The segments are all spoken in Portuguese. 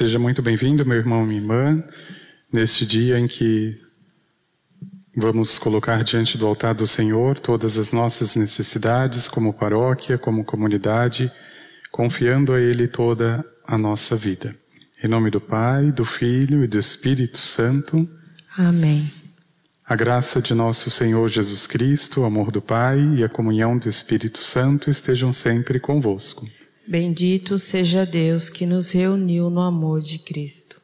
Seja muito bem-vindo, meu irmão minha irmã, neste dia em que vamos colocar diante do altar do Senhor todas as nossas necessidades, como paróquia, como comunidade, confiando a Ele toda a nossa vida. Em nome do Pai, do Filho e do Espírito Santo. Amém. A graça de nosso Senhor Jesus Cristo, o amor do Pai e a comunhão do Espírito Santo estejam sempre convosco. Bendito seja Deus que nos reuniu no amor de Cristo.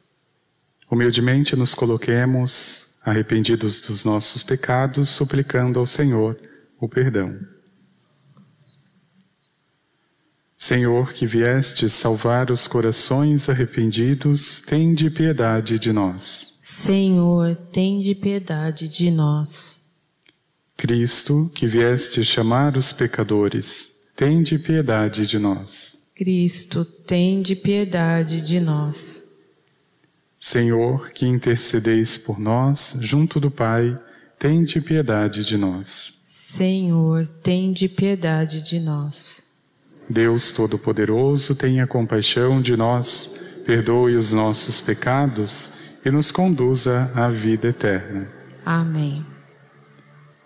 Humildemente nos coloquemos, arrependidos dos nossos pecados, suplicando ao Senhor o perdão. Senhor, que vieste salvar os corações arrependidos, tende piedade de nós. Senhor, tende piedade de nós. Cristo, que vieste chamar os pecadores, tende piedade de nós. Cristo, tende piedade de nós. Senhor, que intercedeis por nós junto do Pai, tende piedade de nós. Senhor, tende piedade de nós. Deus Todo-Poderoso, tenha compaixão de nós, perdoe os nossos pecados e nos conduza à vida eterna. Amém.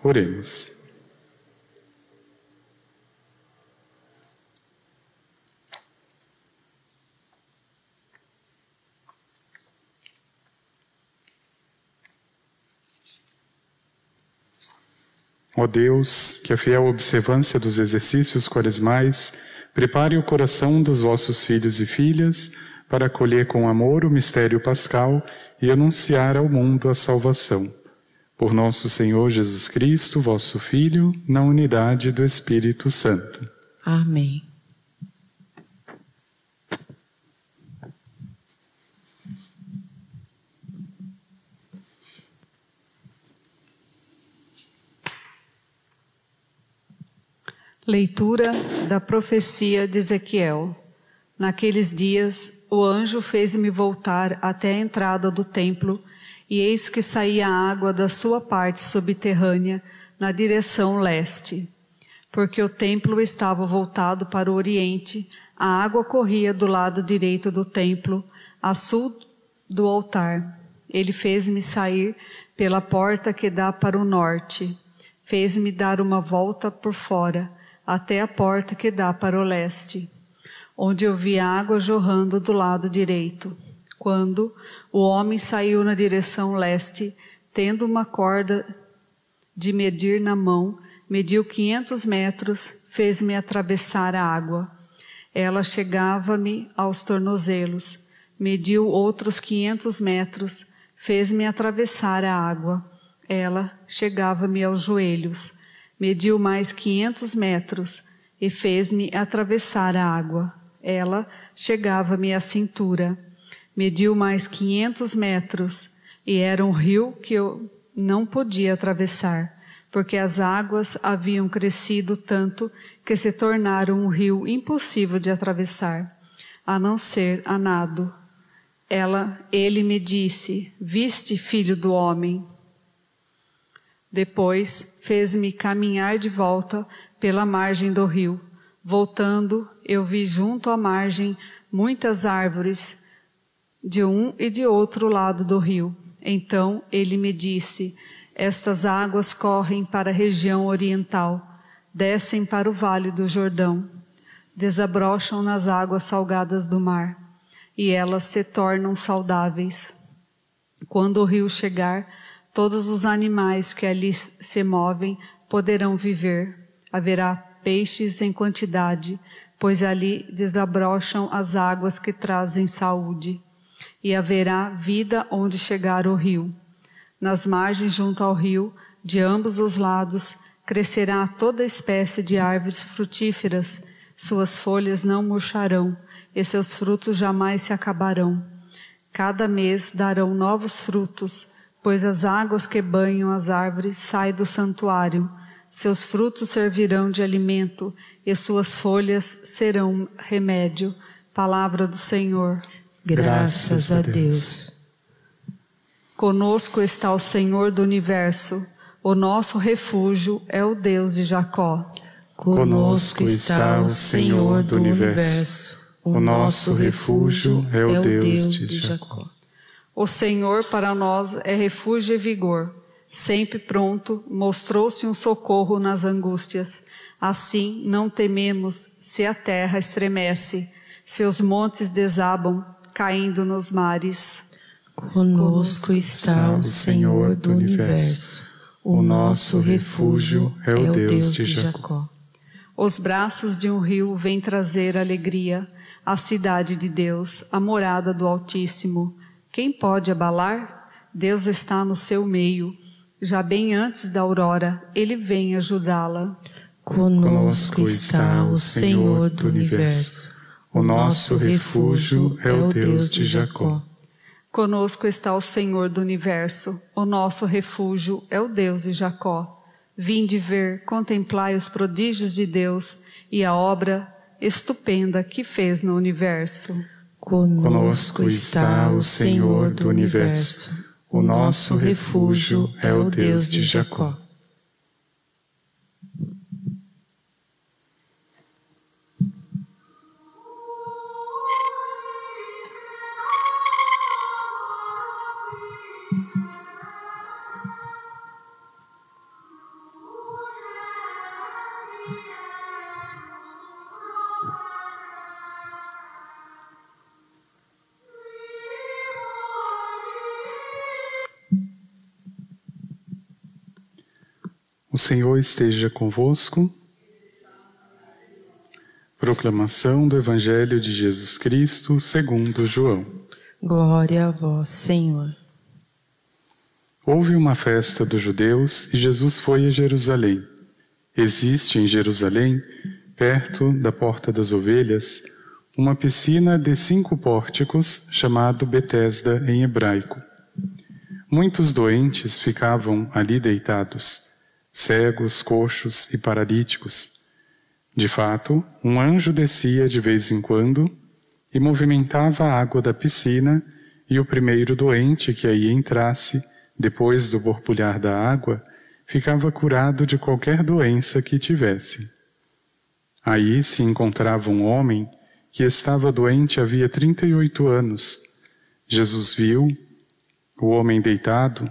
Oremos. Ó Deus, que a fiel observância dos exercícios quaresmais prepare o coração dos vossos filhos e filhas para acolher com amor o mistério pascal e anunciar ao mundo a salvação. Por nosso Senhor Jesus Cristo, vosso Filho, na unidade do Espírito Santo. Amém. Leitura da profecia de Ezequiel. Naqueles dias, o anjo fez-me voltar até a entrada do templo, e eis que saía água da sua parte subterrânea na direção leste. Porque o templo estava voltado para o oriente, a água corria do lado direito do templo, a sul do altar. Ele fez-me sair pela porta que dá para o norte. Fez-me dar uma volta por fora até a porta que dá para o leste, onde eu vi água jorrando do lado direito. Quando o homem saiu na direção leste, tendo uma corda de medir na mão, mediu quinhentos metros, fez-me atravessar a água. Ela chegava-me aos tornozelos, mediu outros quinhentos metros, fez-me atravessar a água. Ela chegava-me aos joelhos mediu mais quinhentos metros e fez-me atravessar a água. Ela chegava-me à cintura. Mediu mais quinhentos metros e era um rio que eu não podia atravessar, porque as águas haviam crescido tanto que se tornaram um rio impossível de atravessar, a não ser a nado. Ela, ele me disse: Viste, filho do homem? Depois fez-me caminhar de volta pela margem do rio. Voltando, eu vi junto à margem muitas árvores de um e de outro lado do rio. Então ele me disse: Estas águas correm para a região oriental, descem para o vale do Jordão, desabrocham nas águas salgadas do mar, e elas se tornam saudáveis. Quando o rio chegar, Todos os animais que ali se movem poderão viver. Haverá peixes em quantidade, pois ali desabrocham as águas que trazem saúde. E haverá vida onde chegar o rio. Nas margens junto ao rio, de ambos os lados, crescerá toda espécie de árvores frutíferas. Suas folhas não murcharão e seus frutos jamais se acabarão. Cada mês darão novos frutos Pois as águas que banham as árvores saem do santuário, seus frutos servirão de alimento e suas folhas serão remédio. Palavra do Senhor. Graças a Deus. Conosco está o Senhor do universo, o nosso refúgio é o Deus de Jacó. Conosco está o Senhor do universo, o nosso refúgio é o Deus de Jacó. O Senhor para nós é refúgio e vigor. Sempre pronto, mostrou-se um socorro nas angústias. Assim, não tememos se a terra estremece, se os montes desabam, caindo nos mares. Conosco está o Senhor do universo. O nosso refúgio é o Deus de Jacó. Os braços de um rio vêm trazer alegria, a cidade de Deus, a morada do Altíssimo. Quem pode abalar? Deus está no seu meio. Já bem antes da aurora, ele vem ajudá-la. Conosco está o Senhor do universo. O nosso refúgio é o Deus de Jacó. Conosco está o Senhor do universo. O nosso refúgio é o Deus de Jacó. Vinde ver, contemplai os prodígios de Deus e a obra estupenda que fez no universo. Conosco está o Senhor do universo. O nosso refúgio é o Deus de Jacó. Senhor esteja convosco. Proclamação do Evangelho de Jesus Cristo segundo João. Glória a vós, Senhor. Houve uma festa dos judeus e Jesus foi a Jerusalém. Existe em Jerusalém, perto da Porta das Ovelhas, uma piscina de cinco pórticos chamado Betesda em hebraico. Muitos doentes ficavam ali deitados cegos, coxos e paralíticos. De fato, um anjo descia de vez em quando e movimentava a água da piscina, e o primeiro doente que aí entrasse, depois do borbulhar da água, ficava curado de qualquer doença que tivesse. Aí se encontrava um homem que estava doente havia trinta e oito anos. Jesus viu o homem deitado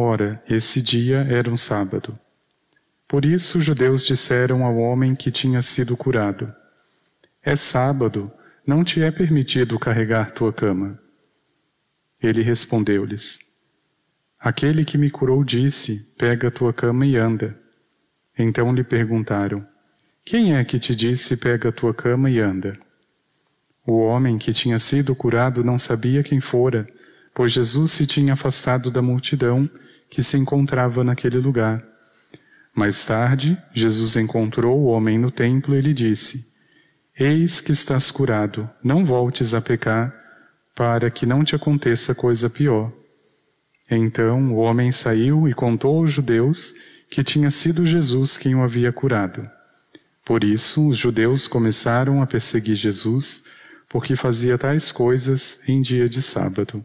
Ora, esse dia era um sábado. Por isso os judeus disseram ao homem que tinha sido curado: É sábado, não te é permitido carregar tua cama. Ele respondeu-lhes: Aquele que me curou disse: Pega tua cama e anda. Então lhe perguntaram: Quem é que te disse: Pega tua cama e anda? O homem que tinha sido curado não sabia quem fora, pois Jesus se tinha afastado da multidão que se encontrava naquele lugar. Mais tarde, Jesus encontrou o homem no templo e lhe disse: Eis que estás curado, não voltes a pecar, para que não te aconteça coisa pior. Então o homem saiu e contou aos judeus que tinha sido Jesus quem o havia curado. Por isso, os judeus começaram a perseguir Jesus, porque fazia tais coisas em dia de sábado.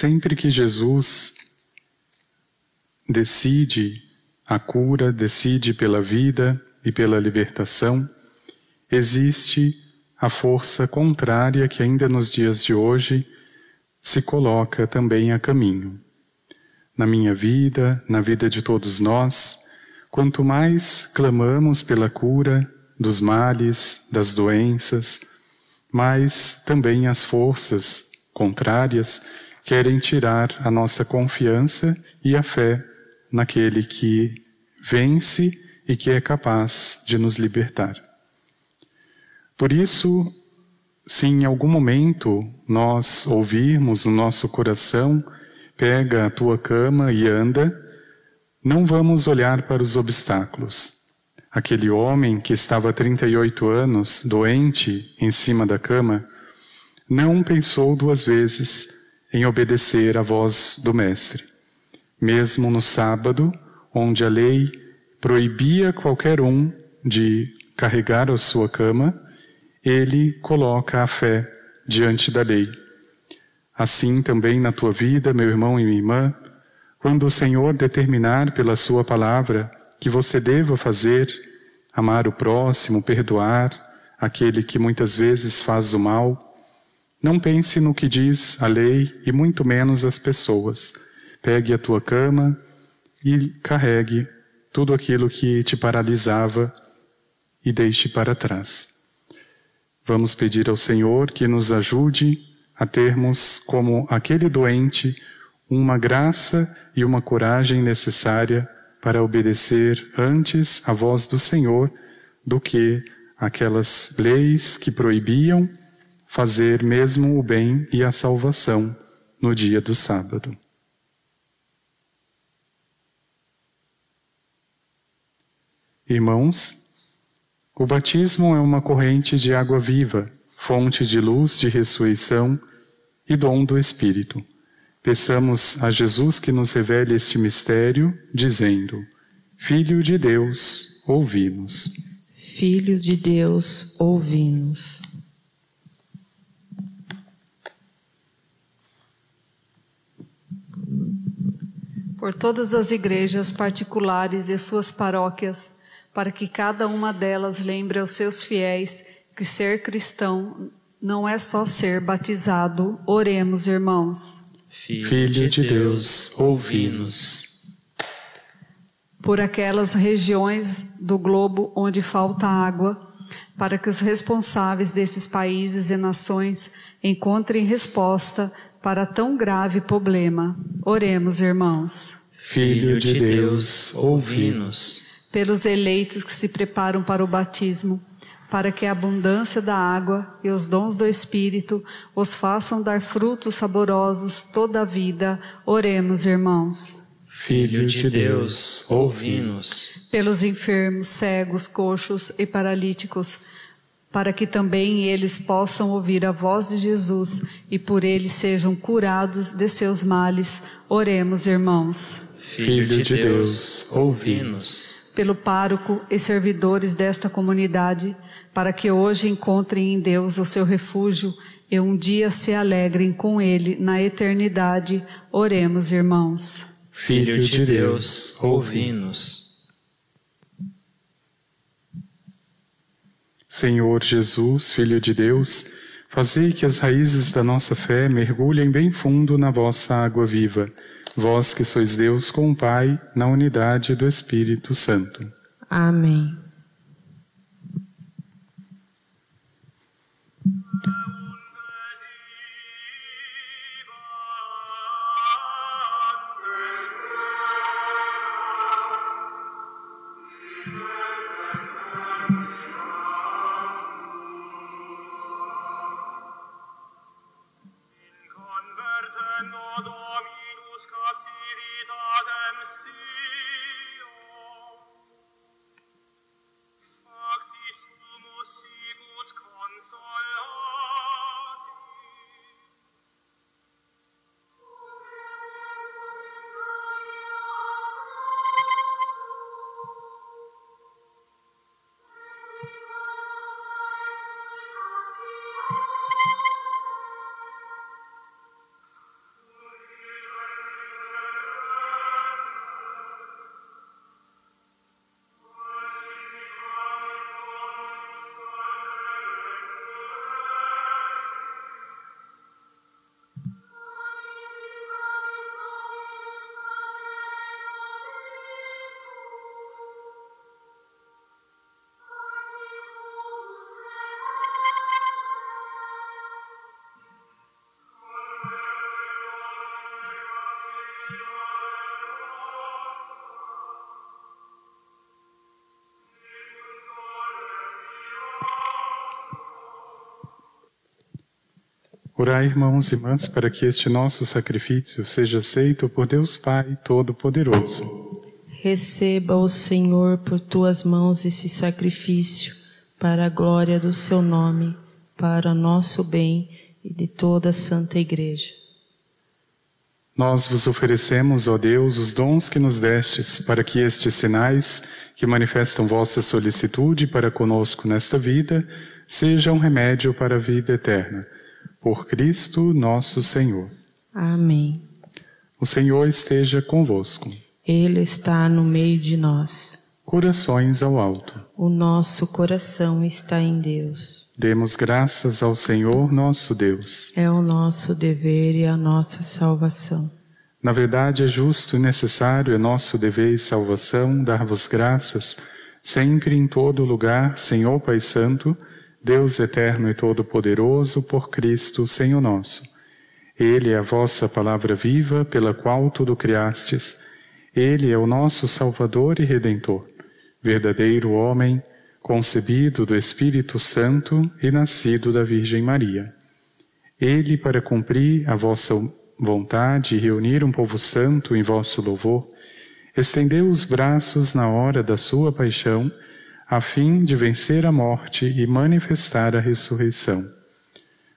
Sempre que Jesus decide a cura, decide pela vida e pela libertação, existe a força contrária que ainda nos dias de hoje se coloca também a caminho. Na minha vida, na vida de todos nós, quanto mais clamamos pela cura dos males, das doenças, mais também as forças contrárias querem tirar a nossa confiança e a fé naquele que vence e que é capaz de nos libertar. Por isso, se em algum momento nós ouvirmos no nosso coração, pega a tua cama e anda, não vamos olhar para os obstáculos. Aquele homem que estava há 38 anos, doente, em cima da cama, não pensou duas vezes em obedecer à voz do Mestre. Mesmo no sábado, onde a lei proibia qualquer um de carregar a sua cama, ele coloca a fé diante da lei. Assim também na tua vida, meu irmão e minha irmã, quando o Senhor determinar pela sua palavra que você deva fazer, amar o próximo, perdoar aquele que muitas vezes faz o mal, não pense no que diz a lei e muito menos as pessoas. Pegue a tua cama e carregue tudo aquilo que te paralisava e deixe para trás. Vamos pedir ao Senhor que nos ajude a termos, como aquele doente, uma graça e uma coragem necessária para obedecer antes a voz do Senhor do que aquelas leis que proibiam fazer mesmo o bem e a salvação no dia do sábado. Irmãos, o batismo é uma corrente de água viva, fonte de luz, de ressurreição e dom do Espírito. Peçamos a Jesus que nos revele este mistério, dizendo: Filho de Deus, ouvi-nos. Filho de Deus, ouvi-nos. Por todas as igrejas particulares e suas paróquias, para que cada uma delas lembre aos seus fiéis que ser cristão não é só ser batizado. Oremos, irmãos. Filho de Deus, ouvi-nos. Por aquelas regiões do globo onde falta água, para que os responsáveis desses países e nações encontrem resposta para tão grave problema. Oremos, irmãos. Filho de Deus, ouvi-nos pelos eleitos que se preparam para o batismo, para que a abundância da água e os dons do Espírito os façam dar frutos saborosos toda a vida. Oremos, irmãos. Filho de Deus, ouvi-nos. Pelos enfermos, cegos, coxos e paralíticos, para que também eles possam ouvir a voz de Jesus e por ele sejam curados de seus males. Oremos, irmãos. Filho de Deus, ouvi-nos pelo pároco e servidores desta comunidade, para que hoje encontrem em Deus o seu refúgio e um dia se alegrem com Ele na eternidade. Oremos, irmãos. Filho de Deus, ouvi-nos. Senhor Jesus, Filho de Deus, fazei que as raízes da nossa fé mergulhem bem fundo na vossa água viva vós que sois Deus com o Pai, na unidade do Espírito Santo. Amém. Orai, irmãos e irmãs, para que este nosso sacrifício seja aceito por Deus Pai Todo-Poderoso. Receba o Senhor por tuas mãos esse sacrifício, para a glória do seu nome, para nosso bem e de toda a Santa Igreja. Nós vos oferecemos, ó Deus, os dons que nos destes, para que estes sinais, que manifestam vossa solicitude para conosco nesta vida, sejam remédio para a vida eterna por Cristo nosso Senhor. Amém. O Senhor esteja convosco. Ele está no meio de nós. Corações ao alto. O nosso coração está em Deus. Demos graças ao Senhor nosso Deus. É o nosso dever e a nossa salvação. Na verdade, é justo e necessário, é nosso dever e salvação dar-vos graças, sempre em todo lugar, Senhor Pai Santo, Deus eterno e todo-poderoso, por Cristo, Senhor nosso. Ele é a vossa palavra viva, pela qual tudo criastes. Ele é o nosso Salvador e Redentor, verdadeiro homem, concebido do Espírito Santo e nascido da Virgem Maria. Ele, para cumprir a vossa vontade e reunir um povo santo em vosso louvor, estendeu os braços na hora da sua paixão a fim de vencer a morte e manifestar a ressurreição.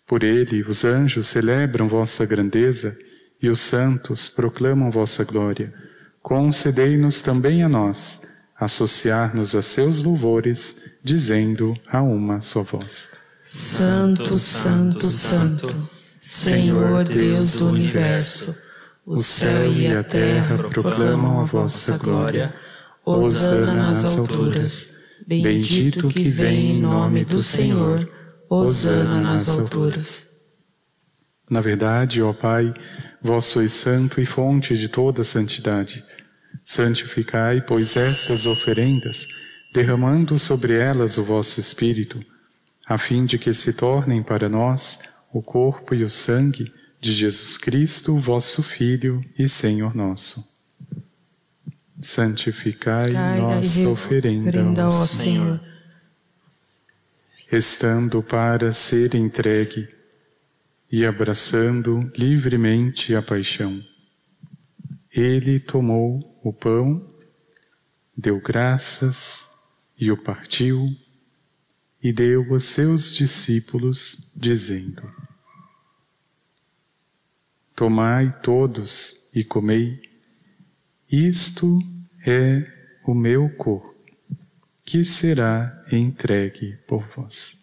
Por ele, os anjos celebram vossa grandeza e os santos proclamam vossa glória. Concedei-nos também a nós associar-nos a seus louvores, dizendo a uma só voz: Santo, Santo, Santo, Senhor Deus do universo, o céu e a terra proclamam a vossa glória. Hosana nas alturas. Bendito que vem em nome do Senhor, hosana nas alturas. Na verdade, ó Pai, vós sois santo e fonte de toda santidade. Santificai, pois, estas oferendas, derramando sobre elas o vosso Espírito, a fim de que se tornem para nós o corpo e o sangue de Jesus Cristo, vosso Filho e Senhor nosso santificai Cai nossa oferenda, ó Senhor, estando para ser entregue e abraçando livremente a paixão. Ele tomou o pão, deu graças e o partiu e deu a seus discípulos, dizendo: Tomai todos e comei, isto é o meu corpo, que será entregue por vós.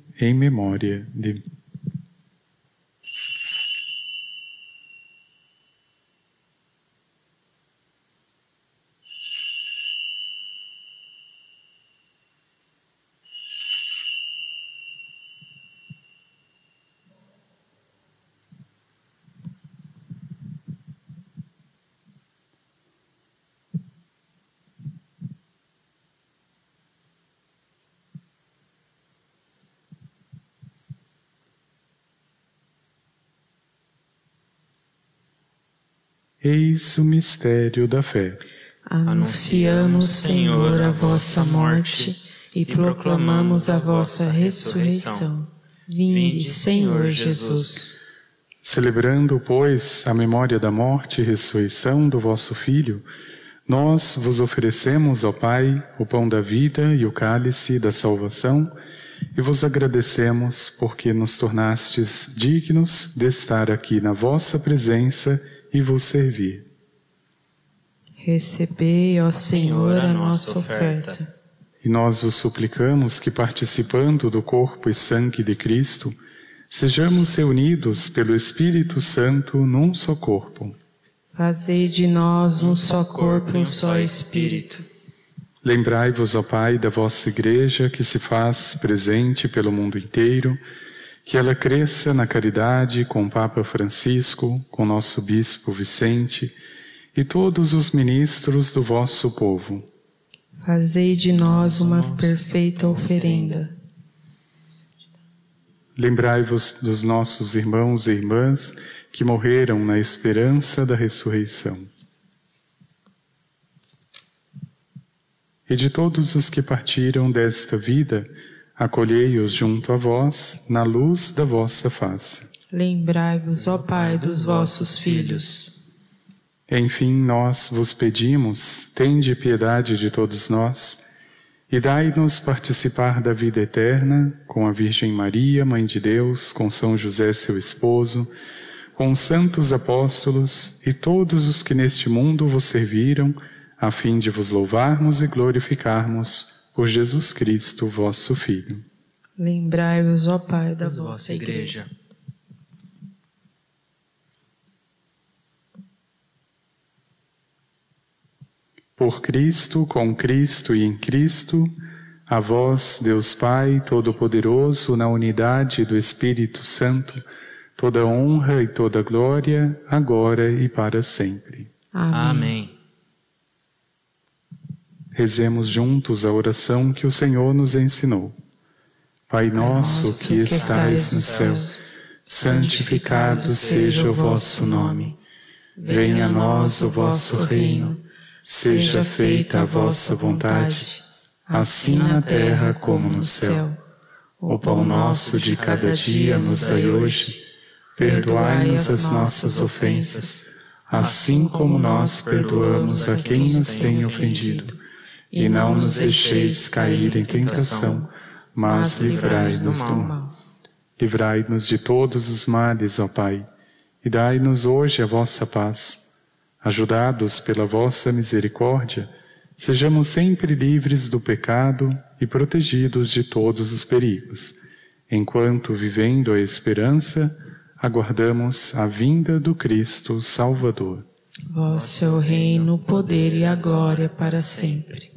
em memória de Eis o mistério da fé. Anunciamos, Senhor, a vossa morte e proclamamos a vossa ressurreição. Vinde, Senhor Jesus. Celebrando, pois, a memória da morte e ressurreição do vosso Filho, Nós vos oferecemos, ó Pai, o pão da vida e o cálice da salvação, e vos agradecemos porque nos tornastes dignos de estar aqui na vossa presença e vos servir. Recebei, ó Senhor, a nossa oferta. E nós vos suplicamos que, participando do corpo e sangue de Cristo, sejamos reunidos pelo Espírito Santo num só corpo. Fazei de nós um só corpo e um só Espírito. Lembrai-vos, ó Pai, da vossa Igreja que se faz presente pelo mundo inteiro, que ela cresça na caridade com o Papa Francisco, com nosso Bispo Vicente e todos os ministros do vosso povo. Fazei de nós uma perfeita oferenda. Lembrai-vos dos nossos irmãos e irmãs que morreram na esperança da ressurreição. E de todos os que partiram desta vida, acolhei-os junto a vós, na luz da vossa face. Lembrai-vos, ó Pai, dos vossos filhos. Enfim, nós vos pedimos, tende piedade de todos nós, e dai-nos participar da vida eterna com a Virgem Maria, Mãe de Deus, com São José, seu esposo, com os santos apóstolos e todos os que neste mundo vos serviram, a fim de vos louvarmos e glorificarmos por Jesus Cristo, vosso Filho. Lembrai-vos, ó Pai, da vossa Igreja. Por Cristo, com Cristo e em Cristo, a vós, Deus Pai Todo-Poderoso, na unidade do Espírito Santo, toda honra e toda glória, agora e para sempre. Amém. Amém. Rezemos juntos a oração que o Senhor nos ensinou. Pai nosso que estais no céu, santificado seja o vosso nome. Venha a nós o vosso reino Seja feita a vossa vontade, assim na terra como no céu. O pão nosso de cada dia nos dai hoje. Perdoai-nos as nossas ofensas, assim como nós perdoamos a quem nos tem ofendido. E não nos deixeis cair em tentação, mas livrai-nos do mal. Livrai-nos de todos os males, ó Pai, e dai-nos hoje a vossa paz Ajudados pela vossa misericórdia, sejamos sempre livres do pecado e protegidos de todos os perigos, enquanto, vivendo a esperança, aguardamos a vinda do Cristo Salvador. Vosso é o reino, o poder e a glória para sempre.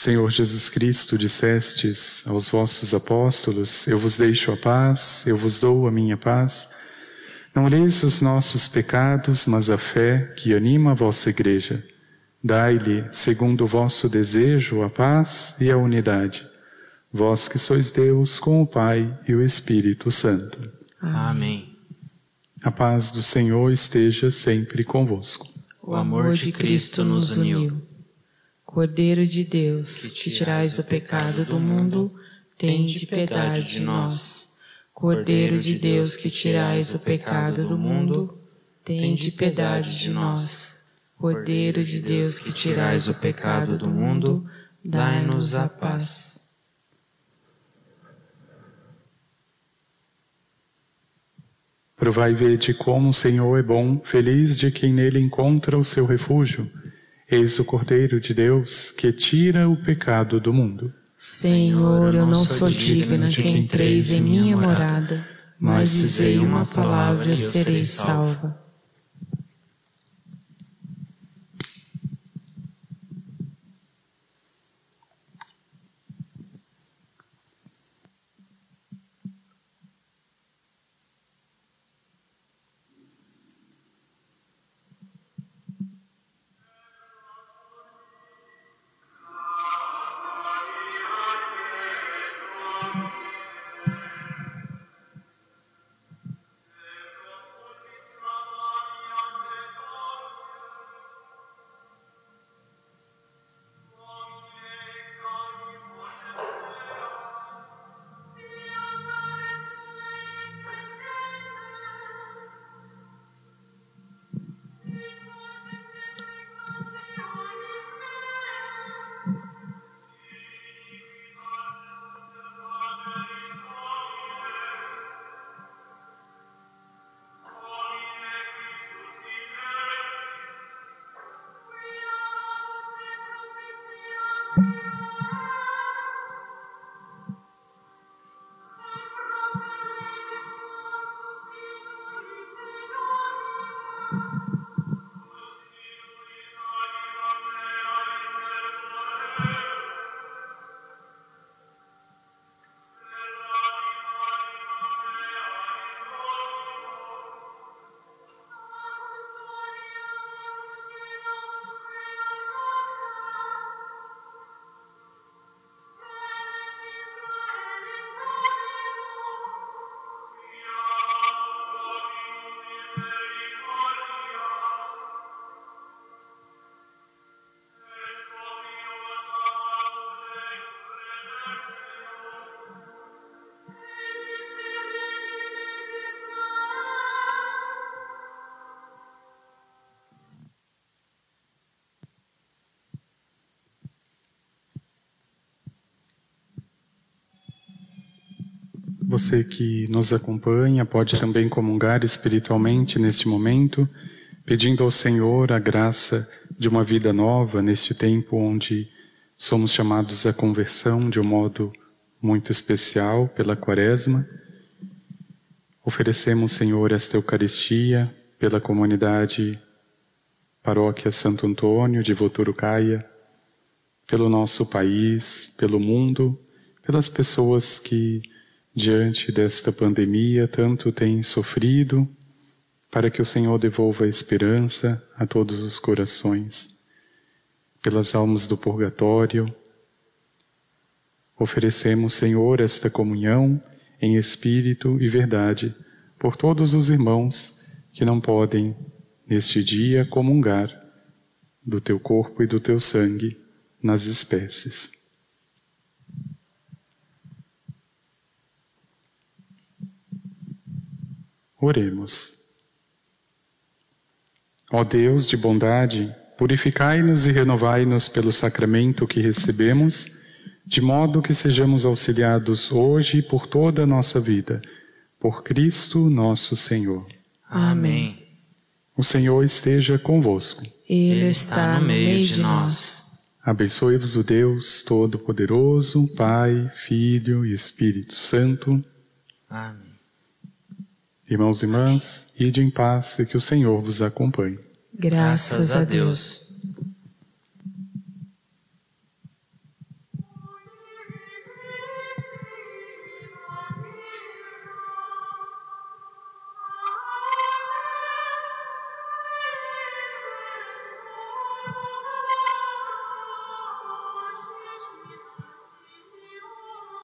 Senhor Jesus Cristo, dissestes aos vossos apóstolos: Eu vos deixo a paz, eu vos dou a minha paz. Não leis os nossos pecados, mas a fé que anima a vossa Igreja. Dai-lhe, segundo o vosso desejo, a paz e a unidade. Vós que sois Deus com o Pai e o Espírito Santo. Amém. A paz do Senhor esteja sempre convosco. O amor de Cristo nos uniu. Cordeiro de Deus, que tirais o pecado do mundo, tende piedade de nós. Cordeiro de Deus que tirais o pecado do mundo, tende piedade de nós. Cordeiro de Deus que tirais o pecado do mundo, dai-nos a paz. Provai e vede como o Senhor é bom, feliz de quem nele encontra o seu refúgio. Eis o Cordeiro de Deus que tira o pecado do mundo. Senhor, eu não sou digna que entreis em minha morada, mas dizei uma palavra e serei salva. Você que nos acompanha pode também comungar espiritualmente neste momento, pedindo ao Senhor a graça de uma vida nova neste tempo onde somos chamados à conversão de um modo muito especial pela Quaresma. Oferecemos, Senhor, esta Eucaristia pela comunidade Paróquia Santo Antônio de Voturucaia, pelo nosso país, pelo mundo, pelas pessoas que diante desta pandemia tanto tem sofrido, para que o Senhor devolva a esperança a todos os corações, pelas almas do purgatório. Oferecemos, Senhor, esta comunhão em espírito e verdade por todos os irmãos que não podem, neste dia, comungar do teu corpo e do teu sangue nas espécies. Oremos. Ó Deus de bondade, purificai-nos e renovai-nos pelo sacramento que recebemos, de modo que sejamos auxiliados hoje e por toda a nossa vida, por Cristo nosso Senhor. Amém. O Senhor esteja convosco. Ele está no meio de nós. Abençoe-vos o Deus Todo-Poderoso, Pai, Filho e Espírito Santo. Amém. Irmãos e irmãs, ide em paz e que o Senhor vos acompanhe. Graças a Deus.